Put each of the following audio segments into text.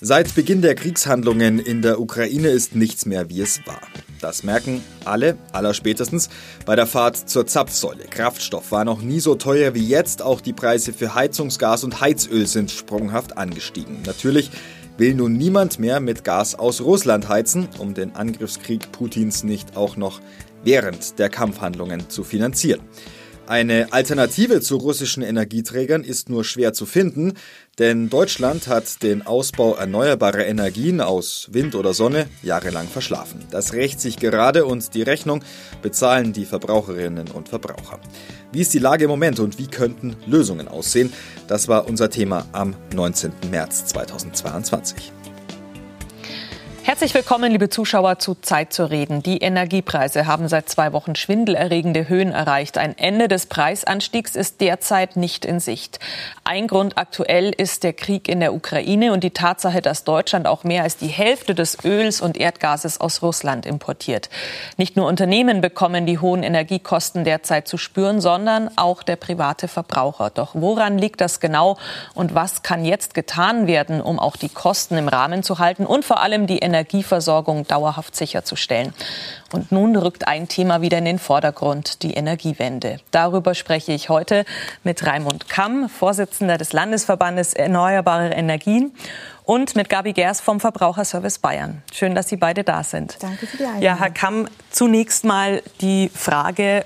Seit Beginn der Kriegshandlungen in der Ukraine ist nichts mehr, wie es war. Das merken alle, allerspätestens bei der Fahrt zur Zapfsäule. Kraftstoff war noch nie so teuer wie jetzt. Auch die Preise für Heizungsgas und Heizöl sind sprunghaft angestiegen. Natürlich will nun niemand mehr mit Gas aus Russland heizen, um den Angriffskrieg Putins nicht auch noch während der Kampfhandlungen zu finanzieren. Eine Alternative zu russischen Energieträgern ist nur schwer zu finden, denn Deutschland hat den Ausbau erneuerbarer Energien aus Wind oder Sonne jahrelang verschlafen. Das rächt sich gerade und die Rechnung bezahlen die Verbraucherinnen und Verbraucher. Wie ist die Lage im Moment und wie könnten Lösungen aussehen? Das war unser Thema am 19. März 2022. Herzlich willkommen, liebe Zuschauer, zu Zeit zu reden. Die Energiepreise haben seit zwei Wochen schwindelerregende Höhen erreicht. Ein Ende des Preisanstiegs ist derzeit nicht in Sicht. Ein Grund aktuell ist der Krieg in der Ukraine und die Tatsache, dass Deutschland auch mehr als die Hälfte des Öls und Erdgases aus Russland importiert. Nicht nur Unternehmen bekommen die hohen Energiekosten derzeit zu spüren, sondern auch der private Verbraucher. Doch woran liegt das genau und was kann jetzt getan werden, um auch die Kosten im Rahmen zu halten und vor allem die Energie Energieversorgung dauerhaft sicherzustellen. Und nun rückt ein Thema wieder in den Vordergrund, die Energiewende. Darüber spreche ich heute mit Raimund Kamm, Vorsitzender des Landesverbandes Erneuerbare Energien und mit Gabi Gers vom Verbraucherservice Bayern. Schön, dass Sie beide da sind. Danke für die Einladung. Ja, Herr Kamm, zunächst mal die Frage,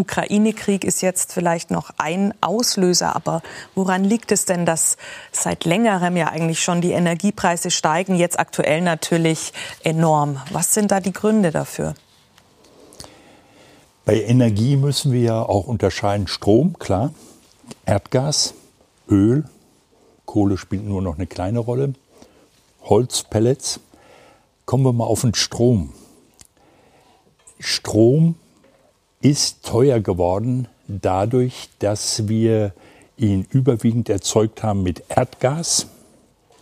Ukraine-Krieg ist jetzt vielleicht noch ein Auslöser, aber woran liegt es denn, dass seit längerem ja eigentlich schon die Energiepreise steigen, jetzt aktuell natürlich enorm? Was sind da die Gründe dafür? Bei Energie müssen wir ja auch unterscheiden Strom, klar, Erdgas, Öl, Kohle spielt nur noch eine kleine Rolle, Holz, Pellets. Kommen wir mal auf den Strom. Strom ist teuer geworden dadurch, dass wir ihn überwiegend erzeugt haben mit Erdgas,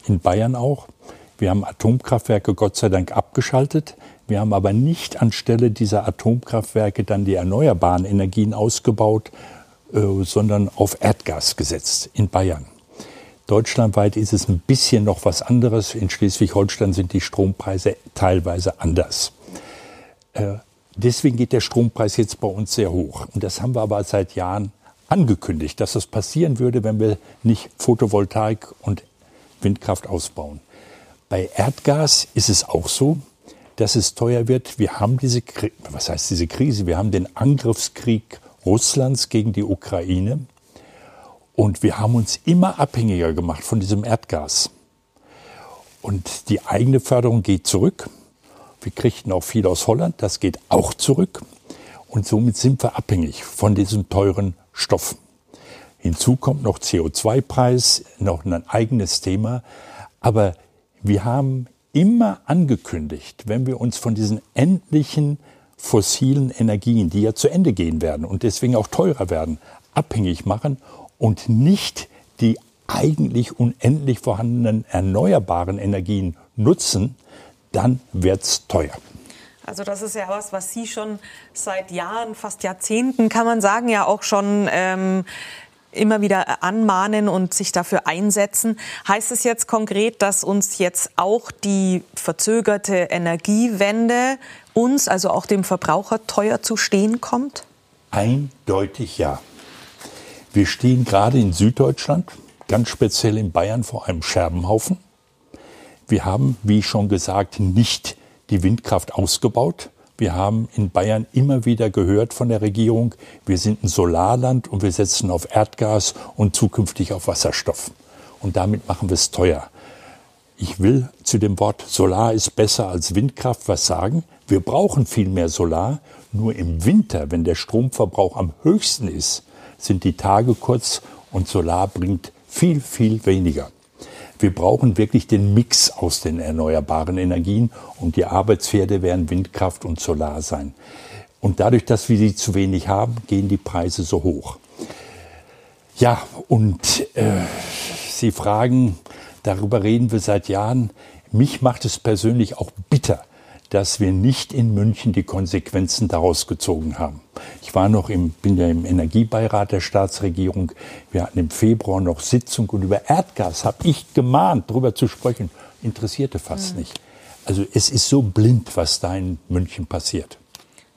in Bayern auch. Wir haben Atomkraftwerke Gott sei Dank abgeschaltet. Wir haben aber nicht anstelle dieser Atomkraftwerke dann die erneuerbaren Energien ausgebaut, äh, sondern auf Erdgas gesetzt in Bayern. Deutschlandweit ist es ein bisschen noch was anderes. In Schleswig-Holstein sind die Strompreise teilweise anders. Äh, Deswegen geht der Strompreis jetzt bei uns sehr hoch. Und das haben wir aber seit Jahren angekündigt, dass das passieren würde, wenn wir nicht Photovoltaik und Windkraft ausbauen. Bei Erdgas ist es auch so, dass es teuer wird. Wir haben diese, was heißt diese Krise? Wir haben den Angriffskrieg Russlands gegen die Ukraine. Und wir haben uns immer abhängiger gemacht von diesem Erdgas. Und die eigene Förderung geht zurück. Wir kriegten auch viel aus Holland, das geht auch zurück. Und somit sind wir abhängig von diesem teuren Stoff. Hinzu kommt noch CO2-Preis, noch ein eigenes Thema. Aber wir haben immer angekündigt, wenn wir uns von diesen endlichen fossilen Energien, die ja zu Ende gehen werden und deswegen auch teurer werden, abhängig machen und nicht die eigentlich unendlich vorhandenen erneuerbaren Energien nutzen, dann wird es teuer. Also das ist ja was, was Sie schon seit Jahren, fast Jahrzehnten, kann man sagen, ja auch schon ähm, immer wieder anmahnen und sich dafür einsetzen. Heißt es jetzt konkret, dass uns jetzt auch die verzögerte Energiewende uns, also auch dem Verbraucher, teuer zu stehen kommt? Eindeutig ja. Wir stehen gerade in Süddeutschland, ganz speziell in Bayern, vor einem Scherbenhaufen. Wir haben, wie schon gesagt, nicht die Windkraft ausgebaut. Wir haben in Bayern immer wieder gehört von der Regierung, wir sind ein Solarland und wir setzen auf Erdgas und zukünftig auf Wasserstoff. Und damit machen wir es teuer. Ich will zu dem Wort Solar ist besser als Windkraft was sagen. Wir brauchen viel mehr Solar. Nur im Winter, wenn der Stromverbrauch am höchsten ist, sind die Tage kurz und Solar bringt viel, viel weniger. Wir brauchen wirklich den Mix aus den erneuerbaren Energien und die Arbeitspferde werden Windkraft und Solar sein. Und dadurch, dass wir sie zu wenig haben, gehen die Preise so hoch. Ja, und äh, Sie fragen, darüber reden wir seit Jahren. Mich macht es persönlich auch bitter, dass wir nicht in München die Konsequenzen daraus gezogen haben. Ich war noch im, bin ja im Energiebeirat der Staatsregierung. Wir hatten im Februar noch Sitzung und über Erdgas habe ich gemahnt, darüber zu sprechen. Interessierte fast mhm. nicht. Also es ist so blind, was da in München passiert.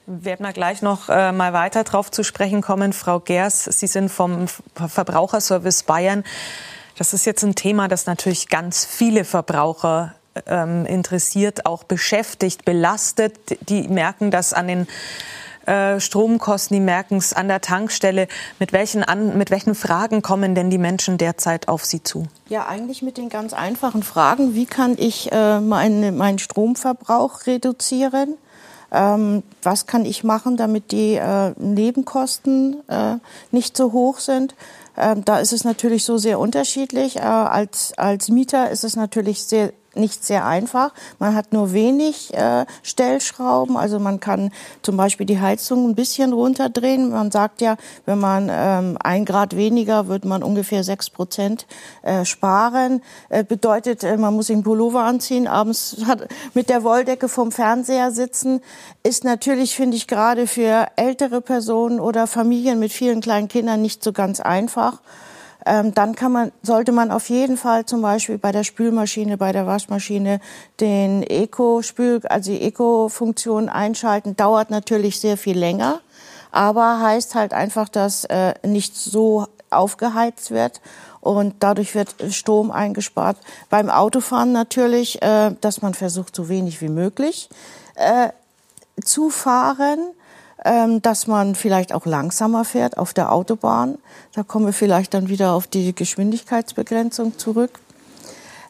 Werden wir gleich noch äh, mal weiter darauf zu sprechen kommen. Frau Gers, Sie sind vom Verbraucherservice Bayern. Das ist jetzt ein Thema, das natürlich ganz viele Verbraucher ähm, interessiert, auch beschäftigt, belastet. Die merken das an den äh, Stromkosten, die merken es an der Tankstelle. Mit welchen, an, mit welchen Fragen kommen denn die Menschen derzeit auf Sie zu? Ja, eigentlich mit den ganz einfachen Fragen. Wie kann ich äh, meinen mein Stromverbrauch reduzieren? Ähm, was kann ich machen, damit die äh, Nebenkosten äh, nicht so hoch sind? Ähm, da ist es natürlich so sehr unterschiedlich. Äh, als, als Mieter ist es natürlich sehr nicht sehr einfach. Man hat nur wenig äh, Stellschrauben, also man kann zum Beispiel die Heizung ein bisschen runterdrehen. Man sagt ja, wenn man ähm, ein Grad weniger, würde man ungefähr sechs Prozent äh, sparen. Äh, bedeutet, äh, man muss den Pullover anziehen, abends hat, mit der Wolldecke vom Fernseher sitzen. Ist natürlich, finde ich, gerade für ältere Personen oder Familien mit vielen kleinen Kindern nicht so ganz einfach ähm, dann kann man, sollte man auf jeden Fall zum Beispiel bei der Spülmaschine, bei der Waschmaschine den Eco-Spül, also die Eco-Funktion einschalten. Dauert natürlich sehr viel länger, aber heißt halt einfach, dass äh, nicht so aufgeheizt wird und dadurch wird Strom eingespart. Beim Autofahren natürlich, äh, dass man versucht, so wenig wie möglich äh, zu fahren dass man vielleicht auch langsamer fährt auf der Autobahn. Da kommen wir vielleicht dann wieder auf die Geschwindigkeitsbegrenzung zurück.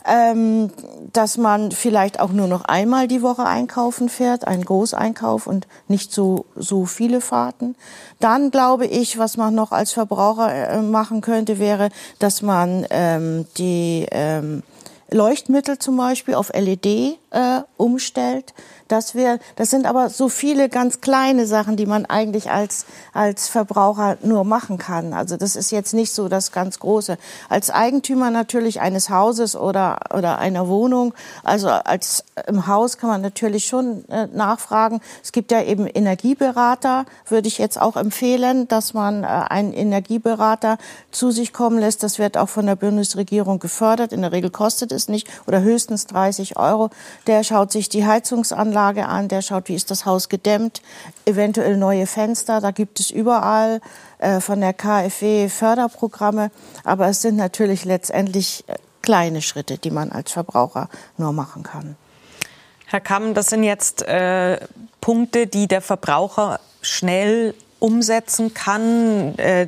Ähm, dass man vielleicht auch nur noch einmal die Woche einkaufen fährt, einen Großeinkauf und nicht so, so viele Fahrten. Dann glaube ich, was man noch als Verbraucher äh, machen könnte, wäre, dass man ähm, die ähm, Leuchtmittel zum Beispiel auf LED äh, umstellt, das, wär, das sind aber so viele ganz kleine Sachen, die man eigentlich als, als Verbraucher nur machen kann. Also das ist jetzt nicht so das ganz Große. Als Eigentümer natürlich eines Hauses oder, oder einer Wohnung, also als im Haus kann man natürlich schon äh, nachfragen. Es gibt ja eben Energieberater, würde ich jetzt auch empfehlen, dass man äh, einen Energieberater zu sich kommen lässt. Das wird auch von der Bundesregierung gefördert. In der Regel kostet es nicht oder höchstens 30 Euro. Der schaut sich die Heizungsanlage Anlage an, der schaut, wie ist das Haus gedämmt, eventuell neue Fenster. Da gibt es überall äh, von der KfW Förderprogramme. Aber es sind natürlich letztendlich äh, kleine Schritte, die man als Verbraucher nur machen kann. Herr Kamm, das sind jetzt äh, Punkte, die der Verbraucher schnell umsetzen kann, äh,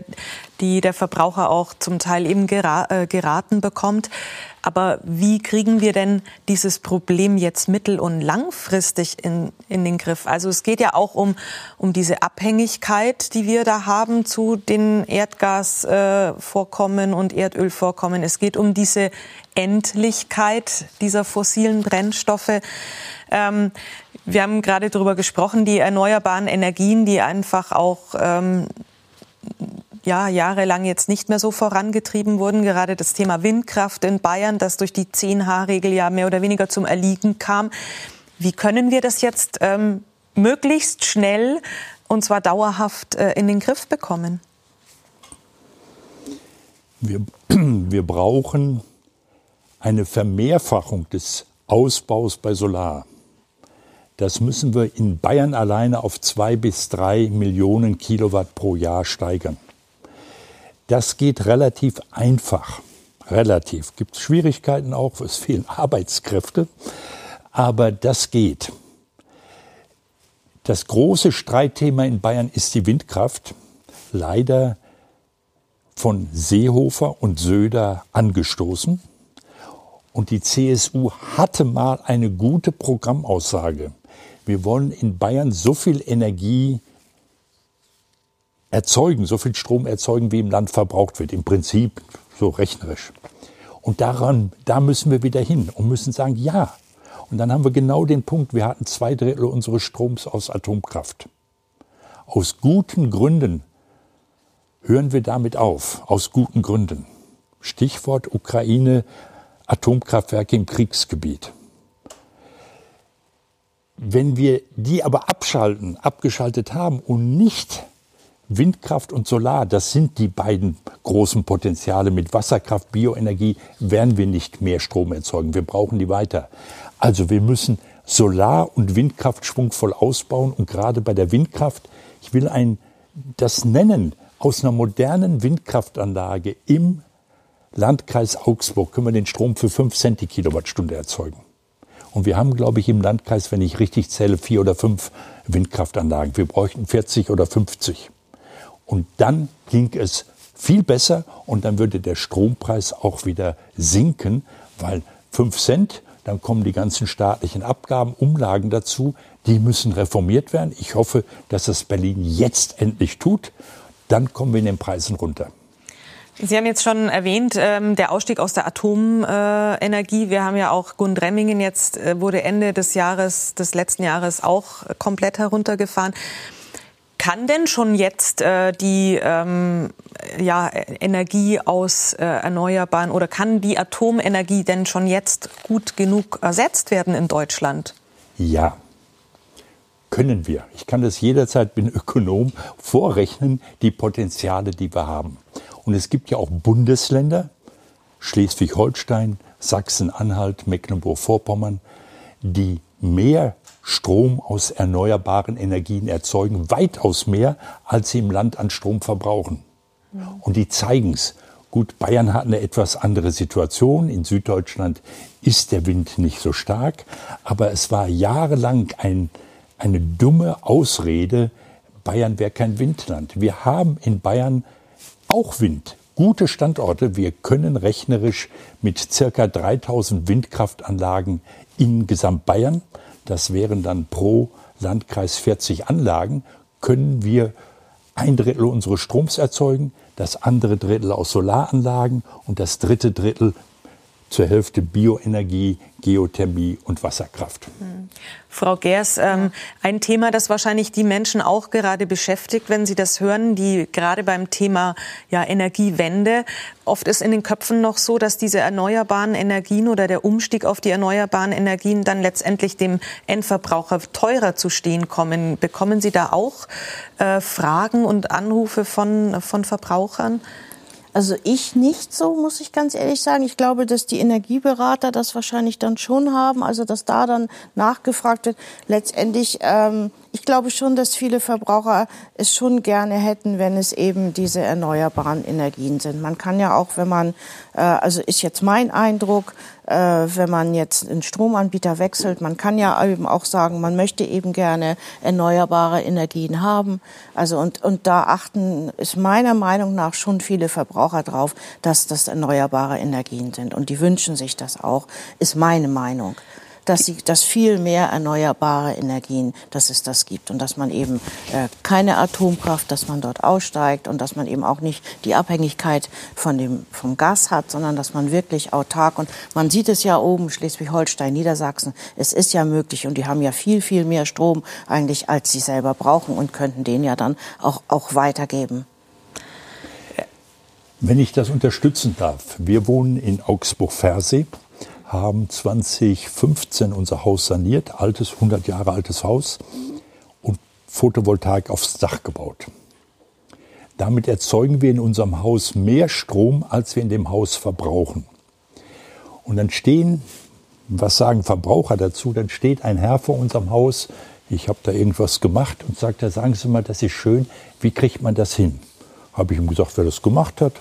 die der Verbraucher auch zum Teil eben äh, geraten bekommt. Aber wie kriegen wir denn dieses Problem jetzt mittel- und langfristig in, in den Griff? Also es geht ja auch um, um diese Abhängigkeit, die wir da haben zu den Erdgasvorkommen äh, und Erdölvorkommen. Es geht um diese Endlichkeit dieser fossilen Brennstoffe. Ähm, wir haben gerade darüber gesprochen, die erneuerbaren Energien, die einfach auch ähm, ja, jahrelang jetzt nicht mehr so vorangetrieben wurden. Gerade das Thema Windkraft in Bayern, das durch die 10H-Regel ja mehr oder weniger zum Erliegen kam. Wie können wir das jetzt ähm, möglichst schnell und zwar dauerhaft äh, in den Griff bekommen? Wir, wir brauchen eine Vermehrfachung des Ausbaus bei Solar. Das müssen wir in Bayern alleine auf zwei bis drei Millionen Kilowatt pro Jahr steigern. Das geht relativ einfach. Relativ. Gibt es Schwierigkeiten auch, es fehlen Arbeitskräfte, aber das geht. Das große Streitthema in Bayern ist die Windkraft. Leider von Seehofer und Söder angestoßen. Und die CSU hatte mal eine gute Programmaussage. Wir wollen in Bayern so viel Energie erzeugen, so viel Strom erzeugen, wie im Land verbraucht wird. Im Prinzip so rechnerisch. Und daran, da müssen wir wieder hin und müssen sagen, ja. Und dann haben wir genau den Punkt, wir hatten zwei Drittel unseres Stroms aus Atomkraft. Aus guten Gründen hören wir damit auf. Aus guten Gründen. Stichwort Ukraine, Atomkraftwerke im Kriegsgebiet. Wenn wir die aber abschalten, abgeschaltet haben und nicht Windkraft und Solar, das sind die beiden großen Potenziale. Mit Wasserkraft, Bioenergie werden wir nicht mehr Strom erzeugen. Wir brauchen die weiter. Also wir müssen Solar- und Windkraft schwungvoll ausbauen und gerade bei der Windkraft, ich will ein, das nennen, aus einer modernen Windkraftanlage im Landkreis Augsburg können wir den Strom für 5 Cent die Kilowattstunde erzeugen. Und wir haben, glaube ich, im Landkreis, wenn ich richtig zähle, vier oder fünf Windkraftanlagen. Wir bräuchten 40 oder 50. Und dann ging es viel besser und dann würde der Strompreis auch wieder sinken, weil 5 Cent, dann kommen die ganzen staatlichen Abgaben, Umlagen dazu, die müssen reformiert werden. Ich hoffe, dass das Berlin jetzt endlich tut. Dann kommen wir in den Preisen runter. Sie haben jetzt schon erwähnt, ähm, der Ausstieg aus der Atomenergie. Wir haben ja auch Gundremmingen jetzt äh, wurde Ende des Jahres, des letzten Jahres auch komplett heruntergefahren. Kann denn schon jetzt äh, die ähm, ja, Energie aus äh, Erneuerbaren oder kann die Atomenergie denn schon jetzt gut genug ersetzt werden in Deutschland? Ja, können wir. Ich kann das jederzeit, bin Ökonom, vorrechnen, die Potenziale, die wir haben. Und es gibt ja auch Bundesländer, Schleswig-Holstein, Sachsen-Anhalt, Mecklenburg-Vorpommern, die mehr Strom aus erneuerbaren Energien erzeugen, weitaus mehr, als sie im Land an Strom verbrauchen. Und die zeigen es. Gut, Bayern hat eine etwas andere Situation. In Süddeutschland ist der Wind nicht so stark. Aber es war jahrelang ein, eine dumme Ausrede, Bayern wäre kein Windland. Wir haben in Bayern auch Wind. Gute Standorte. Wir können rechnerisch mit circa 3000 Windkraftanlagen in Gesamtbayern, das wären dann pro Landkreis 40 Anlagen, können wir ein Drittel unseres Stroms erzeugen, das andere Drittel aus Solaranlagen und das dritte Drittel zur Hälfte Bioenergie, Geothermie und Wasserkraft. Hm. Frau Gers, ähm, ein Thema, das wahrscheinlich die Menschen auch gerade beschäftigt, wenn sie das hören, die gerade beim Thema ja, Energiewende, oft ist in den Köpfen noch so, dass diese erneuerbaren Energien oder der Umstieg auf die erneuerbaren Energien dann letztendlich dem Endverbraucher teurer zu stehen kommen. Bekommen Sie da auch äh, Fragen und Anrufe von, von Verbrauchern? Also ich nicht so, muss ich ganz ehrlich sagen. Ich glaube, dass die Energieberater das wahrscheinlich dann schon haben, also dass da dann nachgefragt wird. Letztendlich, ähm, ich glaube schon, dass viele Verbraucher es schon gerne hätten, wenn es eben diese erneuerbaren Energien sind. Man kann ja auch, wenn man, äh, also ist jetzt mein Eindruck, äh, wenn man jetzt einen Stromanbieter wechselt. Man kann ja eben auch sagen, man möchte eben gerne erneuerbare Energien haben. Also und, und da achten, ist meiner Meinung nach schon viele Verbraucher drauf, dass das erneuerbare Energien sind. Und die wünschen sich das auch, ist meine Meinung dass, sie, dass viel mehr erneuerbare Energien, dass es das gibt. Und dass man eben äh, keine Atomkraft, dass man dort aussteigt und dass man eben auch nicht die Abhängigkeit von dem, vom Gas hat, sondern dass man wirklich autark und man sieht es ja oben, Schleswig-Holstein, Niedersachsen, es ist ja möglich und die haben ja viel, viel mehr Strom eigentlich, als sie selber brauchen und könnten den ja dann auch, auch weitergeben. Wenn ich das unterstützen darf, wir wohnen in Augsburg-Versee haben 2015 unser Haus saniert, altes, 100 Jahre altes Haus und Photovoltaik aufs Dach gebaut. Damit erzeugen wir in unserem Haus mehr Strom, als wir in dem Haus verbrauchen. Und dann stehen, was sagen Verbraucher dazu, dann steht ein Herr vor unserem Haus, ich habe da irgendwas gemacht und sagt, da sagen Sie mal, das ist schön, wie kriegt man das hin? Habe ich ihm gesagt, wer das gemacht hat.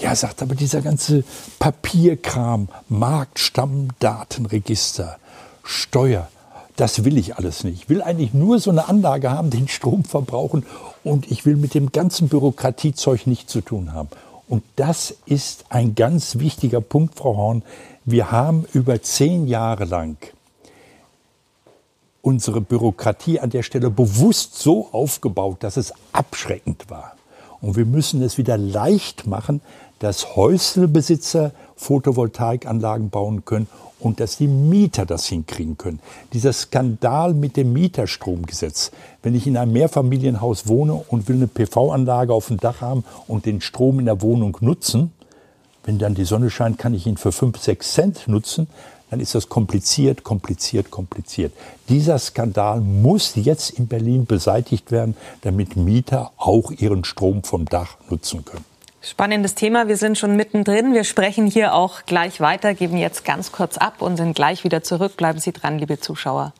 Ja, sagt aber dieser ganze Papierkram, Marktstammdatenregister, Steuer, das will ich alles nicht. Ich will eigentlich nur so eine Anlage haben, den Strom verbrauchen und ich will mit dem ganzen Bürokratiezeug nichts zu tun haben. Und das ist ein ganz wichtiger Punkt, Frau Horn. Wir haben über zehn Jahre lang unsere Bürokratie an der Stelle bewusst so aufgebaut, dass es abschreckend war. Und wir müssen es wieder leicht machen, dass Häuselbesitzer Photovoltaikanlagen bauen können und dass die Mieter das hinkriegen können. Dieser Skandal mit dem Mieterstromgesetz. Wenn ich in einem Mehrfamilienhaus wohne und will eine PV-Anlage auf dem Dach haben und den Strom in der Wohnung nutzen, wenn dann die Sonne scheint, kann ich ihn für 5, 6 Cent nutzen, dann ist das kompliziert, kompliziert, kompliziert. Dieser Skandal muss jetzt in Berlin beseitigt werden, damit Mieter auch ihren Strom vom Dach nutzen können. Spannendes Thema. Wir sind schon mittendrin. Wir sprechen hier auch gleich weiter, geben jetzt ganz kurz ab und sind gleich wieder zurück. Bleiben Sie dran, liebe Zuschauer.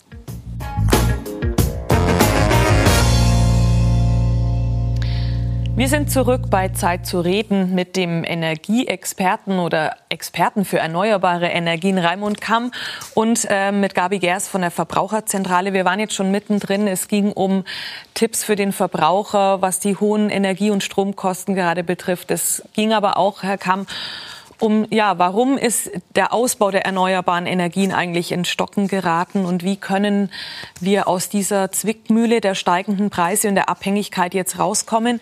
Wir sind zurück bei Zeit zu reden mit dem Energieexperten oder Experten für erneuerbare Energien Raimund Kamm und äh, mit Gabi Gers von der Verbraucherzentrale. Wir waren jetzt schon mittendrin. Es ging um Tipps für den Verbraucher, was die hohen Energie- und Stromkosten gerade betrifft. Es ging aber auch, Herr Kamm, um, ja, warum ist der Ausbau der erneuerbaren Energien eigentlich in Stocken geraten und wie können wir aus dieser Zwickmühle der steigenden Preise und der Abhängigkeit jetzt rauskommen?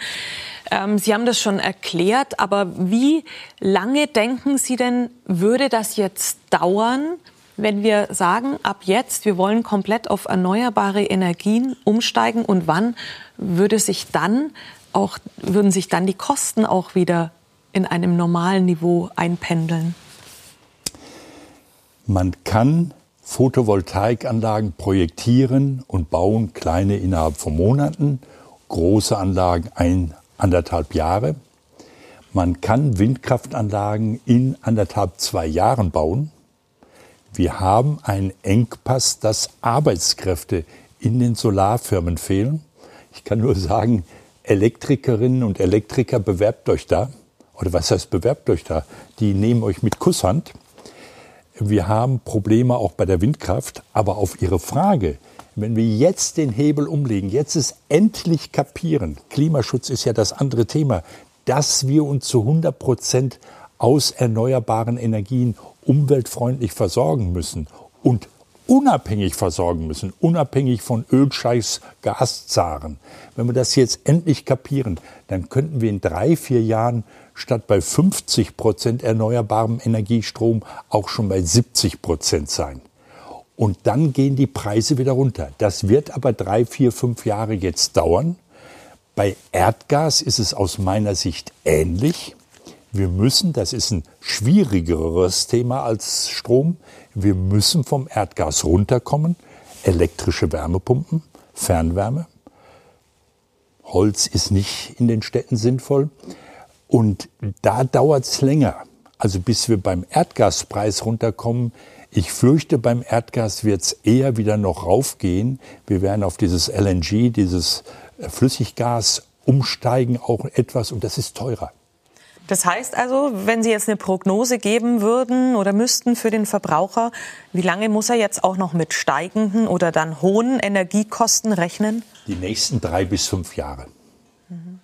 Ähm, Sie haben das schon erklärt, aber wie lange denken Sie denn, würde das jetzt dauern, wenn wir sagen, ab jetzt, wir wollen komplett auf erneuerbare Energien umsteigen und wann würde sich dann auch, würden sich dann die Kosten auch wieder in einem normalen Niveau einpendeln? Man kann Photovoltaikanlagen projektieren und bauen, kleine innerhalb von Monaten, große Anlagen ein, anderthalb Jahre. Man kann Windkraftanlagen in anderthalb, zwei Jahren bauen. Wir haben einen Engpass, dass Arbeitskräfte in den Solarfirmen fehlen. Ich kann nur sagen, Elektrikerinnen und Elektriker, bewerbt euch da oder was heißt bewerbt euch da? Die nehmen euch mit Kusshand. Wir haben Probleme auch bei der Windkraft, aber auf Ihre Frage, wenn wir jetzt den Hebel umlegen, jetzt ist endlich kapieren, Klimaschutz ist ja das andere Thema, dass wir uns zu 100 Prozent aus erneuerbaren Energien umweltfreundlich versorgen müssen und unabhängig versorgen müssen, unabhängig von Ölscheiß, Gaszaren. Wenn wir das jetzt endlich kapieren, dann könnten wir in drei, vier Jahren statt bei 50 Prozent erneuerbarem Energiestrom auch schon bei 70 Prozent sein. Und dann gehen die Preise wieder runter. Das wird aber drei, vier, fünf Jahre jetzt dauern. Bei Erdgas ist es aus meiner Sicht ähnlich. Wir müssen, das ist ein schwierigeres Thema als Strom, wir müssen vom Erdgas runterkommen. Elektrische Wärmepumpen, Fernwärme. Holz ist nicht in den Städten sinnvoll. Und da dauert es länger. Also bis wir beim Erdgaspreis runterkommen. Ich fürchte, beim Erdgas wird es eher wieder noch raufgehen. Wir werden auf dieses LNG, dieses Flüssiggas umsteigen, auch etwas. Und das ist teurer. Das heißt also, wenn Sie jetzt eine Prognose geben würden oder müssten für den Verbraucher, wie lange muss er jetzt auch noch mit steigenden oder dann hohen Energiekosten rechnen? Die nächsten drei bis fünf Jahre. Mhm.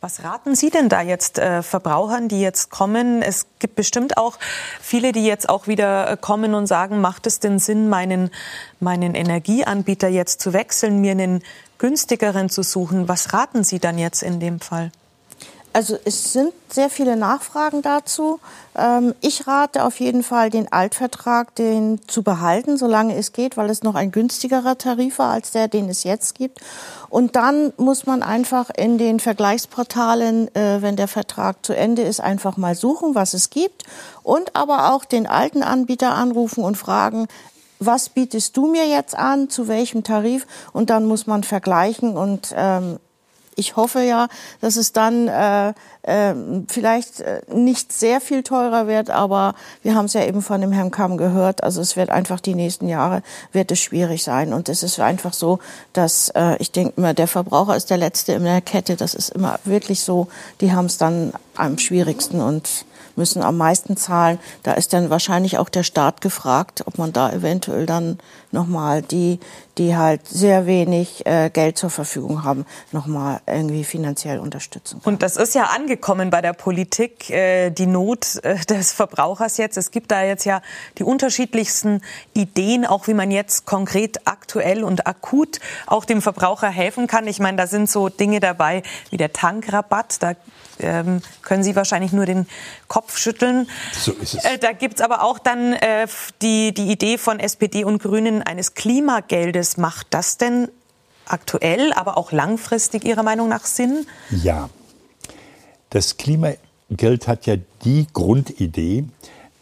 Was raten Sie denn da jetzt äh, Verbrauchern, die jetzt kommen? Es gibt bestimmt auch viele, die jetzt auch wieder äh, kommen und sagen, macht es denn Sinn, meinen, meinen Energieanbieter jetzt zu wechseln, mir einen günstigeren zu suchen? Was raten Sie dann jetzt in dem Fall? Also es sind sehr viele Nachfragen dazu. Ähm, ich rate auf jeden Fall, den Altvertrag den zu behalten, solange es geht, weil es noch ein günstigerer Tarif war als der, den es jetzt gibt. Und dann muss man einfach in den Vergleichsportalen, äh, wenn der Vertrag zu Ende ist, einfach mal suchen, was es gibt. Und aber auch den alten Anbieter anrufen und fragen, was bietest du mir jetzt an, zu welchem Tarif? Und dann muss man vergleichen und ähm, ich hoffe ja, dass es dann äh, äh, vielleicht äh, nicht sehr viel teurer wird, aber wir haben es ja eben von dem Herrn Kamm gehört. Also es wird einfach die nächsten Jahre wird es schwierig sein und es ist einfach so, dass äh, ich denke immer, der Verbraucher ist der letzte in der Kette. Das ist immer wirklich so. Die haben es dann am schwierigsten und müssen am meisten zahlen. Da ist dann wahrscheinlich auch der Staat gefragt, ob man da eventuell dann nochmal die, die halt sehr wenig äh, Geld zur Verfügung haben, nochmal irgendwie finanziell unterstützen kann. Und das ist ja angekommen bei der Politik, äh, die Not äh, des Verbrauchers jetzt. Es gibt da jetzt ja die unterschiedlichsten Ideen, auch wie man jetzt konkret aktuell und akut auch dem Verbraucher helfen kann. Ich meine, da sind so Dinge dabei wie der Tankrabatt. Da ähm, können Sie wahrscheinlich nur den Kopf schütteln. So ist es. Äh, da gibt es aber auch dann äh, die, die Idee von SPD und Grünen eines Klimageldes. Macht das denn aktuell, aber auch langfristig Ihrer Meinung nach Sinn? Ja. Das Klimageld hat ja die Grundidee,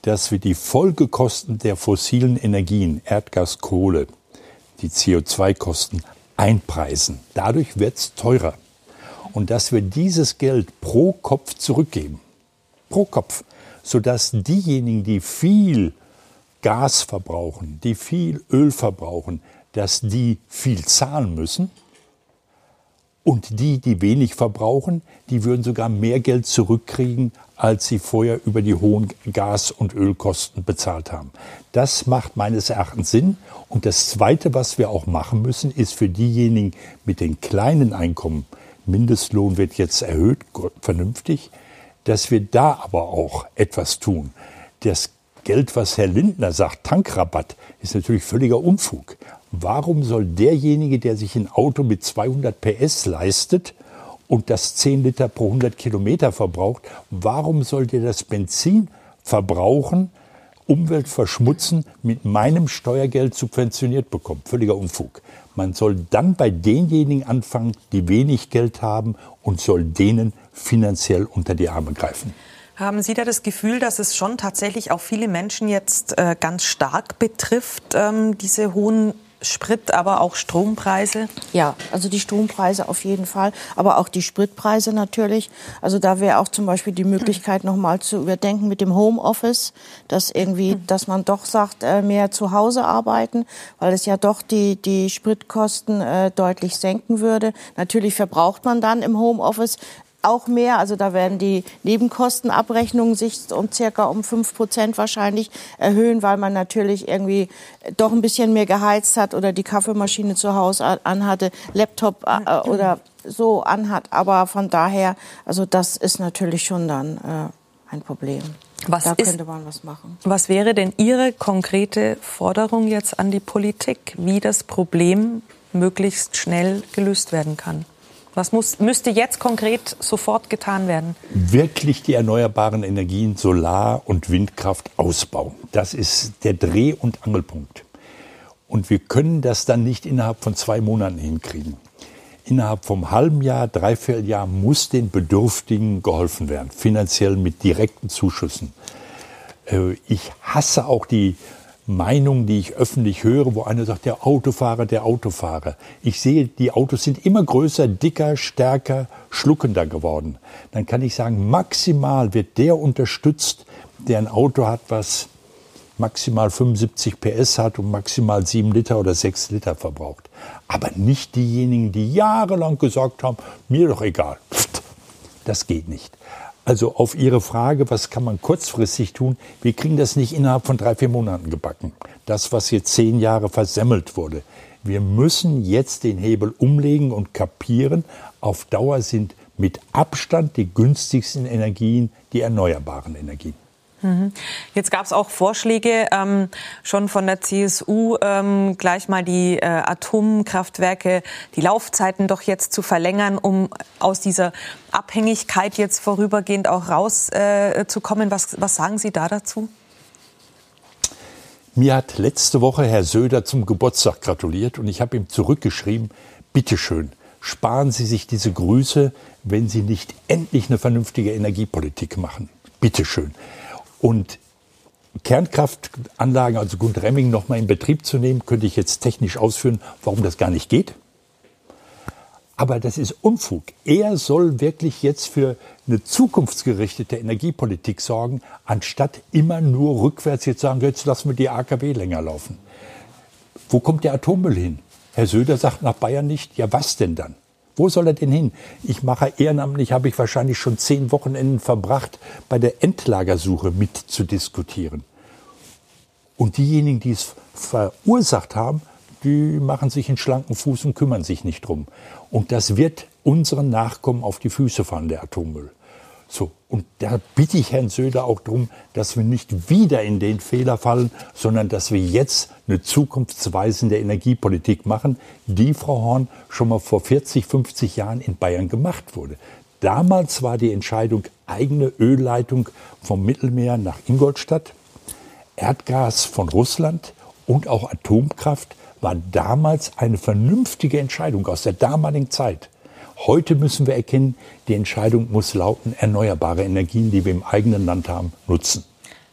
dass wir die Folgekosten der fossilen Energien, Erdgas, Kohle, die CO2-Kosten einpreisen. Dadurch wird es teurer. Und dass wir dieses Geld pro Kopf zurückgeben. Pro Kopf. Sodass diejenigen, die viel Gas verbrauchen, die viel Öl verbrauchen, dass die viel zahlen müssen. Und die, die wenig verbrauchen, die würden sogar mehr Geld zurückkriegen, als sie vorher über die hohen Gas- und Ölkosten bezahlt haben. Das macht meines Erachtens Sinn. Und das Zweite, was wir auch machen müssen, ist für diejenigen mit den kleinen Einkommen, Mindestlohn wird jetzt erhöht, vernünftig, dass wir da aber auch etwas tun. Das Geld, was Herr Lindner sagt, Tankrabatt, ist natürlich völliger Unfug. Warum soll derjenige, der sich ein Auto mit 200 PS leistet und das 10 Liter pro 100 Kilometer verbraucht, warum soll der das Benzin verbrauchen, Umwelt verschmutzen, mit meinem Steuergeld subventioniert bekommen? Völliger Unfug. Man soll dann bei denjenigen anfangen, die wenig Geld haben und soll denen finanziell unter die Arme greifen. Haben Sie da das Gefühl, dass es schon tatsächlich auch viele Menschen jetzt äh, ganz stark betrifft, ähm, diese hohen Sprit, aber auch Strompreise? Ja, also die Strompreise auf jeden Fall, aber auch die Spritpreise natürlich. Also da wäre auch zum Beispiel die Möglichkeit nochmal zu überdenken mit dem Homeoffice, dass irgendwie, dass man doch sagt, äh, mehr zu Hause arbeiten, weil es ja doch die, die Spritkosten äh, deutlich senken würde. Natürlich verbraucht man dann im Homeoffice auch mehr. Also da werden die Nebenkostenabrechnungen sich um circa um fünf Prozent wahrscheinlich erhöhen, weil man natürlich irgendwie doch ein bisschen mehr geheizt hat oder die Kaffeemaschine zu Hause anhatte, Laptop äh, oder so anhat. Aber von daher, also das ist natürlich schon dann äh, ein Problem. Was da ist, könnte man was machen. Was wäre denn Ihre konkrete Forderung jetzt an die Politik, wie das Problem möglichst schnell gelöst werden kann? Was muss, müsste jetzt konkret sofort getan werden? Wirklich die erneuerbaren Energien, Solar- und Windkraft ausbauen. Das ist der Dreh- und Angelpunkt. Und wir können das dann nicht innerhalb von zwei Monaten hinkriegen. Innerhalb vom halben Jahr, dreiviertel Jahr muss den Bedürftigen geholfen werden, finanziell mit direkten Zuschüssen. Äh, ich hasse auch die Meinungen, die ich öffentlich höre, wo einer sagt, der Autofahrer, der Autofahrer. Ich sehe, die Autos sind immer größer, dicker, stärker, schluckender geworden. Dann kann ich sagen, maximal wird der unterstützt, der ein Auto hat, was maximal 75 PS hat und maximal 7 Liter oder 6 Liter verbraucht. Aber nicht diejenigen, die jahrelang gesagt haben, mir doch egal. Das geht nicht. Also auf Ihre Frage, was kann man kurzfristig tun? Wir kriegen das nicht innerhalb von drei, vier Monaten gebacken. Das, was jetzt zehn Jahre versemmelt wurde. Wir müssen jetzt den Hebel umlegen und kapieren, auf Dauer sind mit Abstand die günstigsten Energien die erneuerbaren Energien. Mhm. Jetzt gab es auch Vorschläge ähm, schon von der CSU, ähm, gleich mal die äh, Atomkraftwerke, die Laufzeiten doch jetzt zu verlängern, um aus dieser Abhängigkeit jetzt vorübergehend auch rauszukommen. Äh, was, was sagen Sie da dazu? Mir hat letzte Woche Herr Söder zum Geburtstag gratuliert und ich habe ihm zurückgeschrieben, bitteschön, sparen Sie sich diese Grüße, wenn Sie nicht endlich eine vernünftige Energiepolitik machen. Bitteschön. Und Kernkraftanlagen, also Gundremming, nochmal in Betrieb zu nehmen, könnte ich jetzt technisch ausführen, warum das gar nicht geht. Aber das ist Unfug. Er soll wirklich jetzt für eine zukunftsgerichtete Energiepolitik sorgen, anstatt immer nur rückwärts jetzt sagen, jetzt lassen wir die AKW länger laufen. Wo kommt der Atommüll hin? Herr Söder sagt nach Bayern nicht, ja was denn dann? Wo soll er denn hin? Ich mache ehrenamtlich, habe ich wahrscheinlich schon zehn Wochenenden verbracht, bei der Endlagersuche mitzudiskutieren. Und diejenigen, die es verursacht haben, die machen sich einen schlanken Fuß und kümmern sich nicht drum. Und das wird unseren Nachkommen auf die Füße fallen, der Atommüll. So, und da bitte ich Herrn Söder auch darum, dass wir nicht wieder in den Fehler fallen, sondern dass wir jetzt eine zukunftsweisende Energiepolitik machen, die, Frau Horn, schon mal vor 40, 50 Jahren in Bayern gemacht wurde. Damals war die Entscheidung eigene Ölleitung vom Mittelmeer nach Ingolstadt, Erdgas von Russland und auch Atomkraft war damals eine vernünftige Entscheidung aus der damaligen Zeit. Heute müssen wir erkennen, die Entscheidung muss lauten, erneuerbare Energien, die wir im eigenen Land haben, nutzen.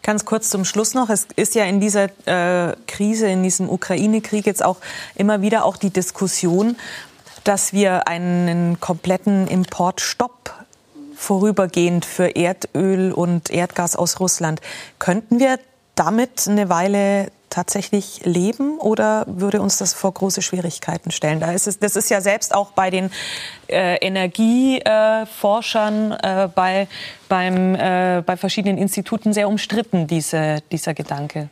Ganz kurz zum Schluss noch. Es ist ja in dieser äh, Krise, in diesem Ukraine-Krieg jetzt auch immer wieder auch die Diskussion, dass wir einen kompletten Importstopp vorübergehend für Erdöl und Erdgas aus Russland. Könnten wir damit eine Weile tatsächlich leben oder würde uns das vor große Schwierigkeiten stellen? Da ist es, das ist ja selbst auch bei den äh, Energieforschern äh, bei, beim, äh, bei verschiedenen Instituten sehr umstritten, diese, dieser Gedanke.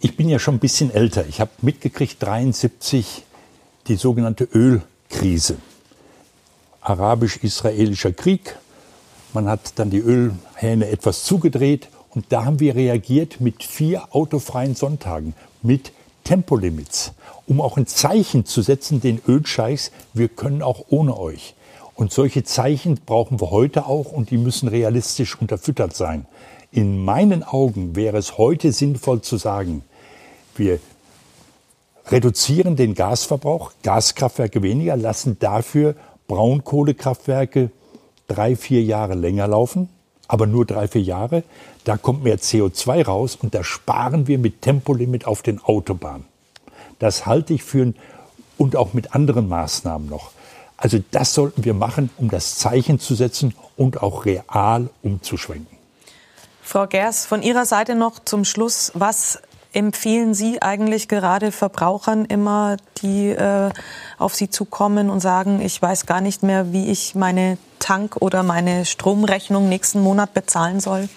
Ich bin ja schon ein bisschen älter. Ich habe mitgekriegt, 73 die sogenannte Ölkrise. Arabisch-israelischer Krieg. Man hat dann die Ölhähne etwas zugedreht und da haben wir reagiert mit vier autofreien Sonntagen, mit Tempolimits, um auch ein Zeichen zu setzen den Ölscheichs, wir können auch ohne euch. Und solche Zeichen brauchen wir heute auch und die müssen realistisch unterfüttert sein. In meinen Augen wäre es heute sinnvoll zu sagen, wir reduzieren den Gasverbrauch, Gaskraftwerke weniger, lassen dafür Braunkohlekraftwerke drei, vier Jahre länger laufen, aber nur drei, vier Jahre. Da kommt mehr CO2 raus und da sparen wir mit Tempolimit auf den Autobahnen. Das halte ich für und auch mit anderen Maßnahmen noch. Also das sollten wir machen, um das Zeichen zu setzen und auch real umzuschwenken. Frau Gers, von Ihrer Seite noch zum Schluss, was empfehlen Sie eigentlich gerade Verbrauchern immer, die äh, auf Sie zukommen und sagen, ich weiß gar nicht mehr, wie ich meine Tank- oder meine Stromrechnung nächsten Monat bezahlen soll?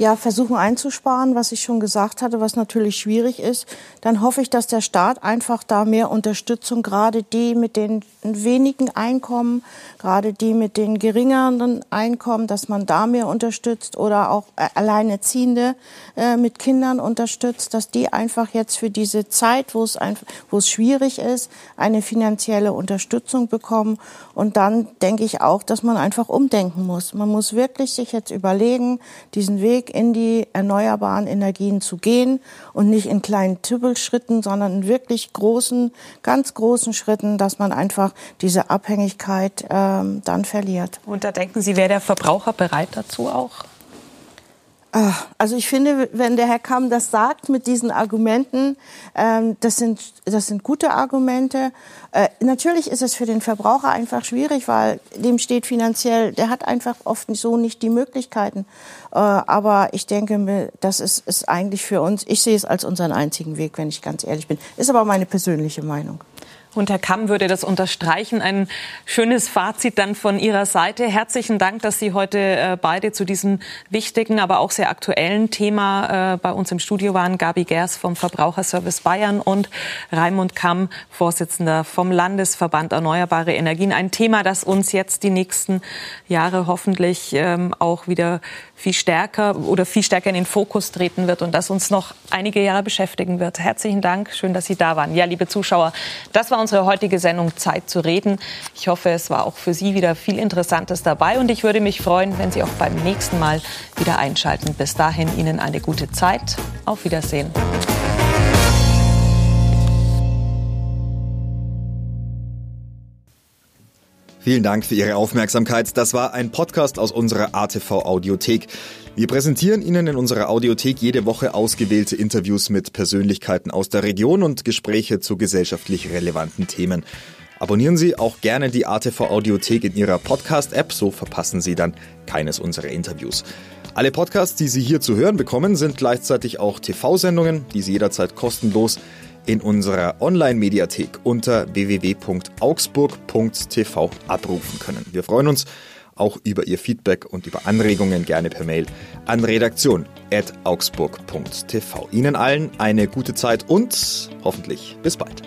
Ja, versuchen einzusparen, was ich schon gesagt hatte, was natürlich schwierig ist, dann hoffe ich, dass der Staat einfach da mehr Unterstützung, gerade die mit den wenigen Einkommen, gerade die mit den geringeren Einkommen, dass man da mehr unterstützt oder auch äh, Alleinerziehende äh, mit Kindern unterstützt, dass die einfach jetzt für diese Zeit, wo es, einfach, wo es schwierig ist, eine finanzielle Unterstützung bekommen. Und dann denke ich auch, dass man einfach umdenken muss. Man muss wirklich sich jetzt überlegen, diesen Weg in die erneuerbaren Energien zu gehen und nicht in kleinen Tübbelschritten, sondern in wirklich großen, ganz großen Schritten, dass man einfach diese Abhängigkeit ähm, dann verliert. Und da denken Sie, wäre der Verbraucher bereit dazu auch? Ah, also ich finde, wenn der Herr Kamm das sagt mit diesen Argumenten, ähm, das, sind, das sind gute Argumente. Äh, natürlich ist es für den Verbraucher einfach schwierig, weil dem steht finanziell, der hat einfach oft so nicht die Möglichkeiten. Äh, aber ich denke, das ist, ist eigentlich für uns, ich sehe es als unseren einzigen Weg, wenn ich ganz ehrlich bin. Ist aber meine persönliche Meinung. Und Herr Kamm würde das unterstreichen. Ein schönes Fazit dann von Ihrer Seite. Herzlichen Dank, dass Sie heute äh, beide zu diesem wichtigen, aber auch sehr aktuellen Thema äh, bei uns im Studio waren. Gabi Gers vom Verbraucherservice Bayern und Raimund Kamm, Vorsitzender vom Landesverband Erneuerbare Energien. Ein Thema, das uns jetzt die nächsten Jahre hoffentlich ähm, auch wieder viel stärker oder viel stärker in den Fokus treten wird und das uns noch einige Jahre beschäftigen wird. Herzlichen Dank. Schön, dass Sie da waren. Ja, liebe Zuschauer, das war unsere heutige Sendung Zeit zu reden. Ich hoffe, es war auch für Sie wieder viel Interessantes dabei und ich würde mich freuen, wenn Sie auch beim nächsten Mal wieder einschalten. Bis dahin Ihnen eine gute Zeit. Auf Wiedersehen. Vielen Dank für Ihre Aufmerksamkeit. Das war ein Podcast aus unserer ATV Audiothek. Wir präsentieren Ihnen in unserer Audiothek jede Woche ausgewählte Interviews mit Persönlichkeiten aus der Region und Gespräche zu gesellschaftlich relevanten Themen. Abonnieren Sie auch gerne die ATV Audiothek in Ihrer Podcast-App, so verpassen Sie dann keines unserer Interviews. Alle Podcasts, die Sie hier zu hören bekommen, sind gleichzeitig auch TV-Sendungen, die Sie jederzeit kostenlos in unserer Online-Mediathek unter www.augsburg.tv abrufen können. Wir freuen uns, auch über Ihr Feedback und über Anregungen gerne per Mail an redaktion.augsburg.tv. Ihnen allen eine gute Zeit und hoffentlich bis bald.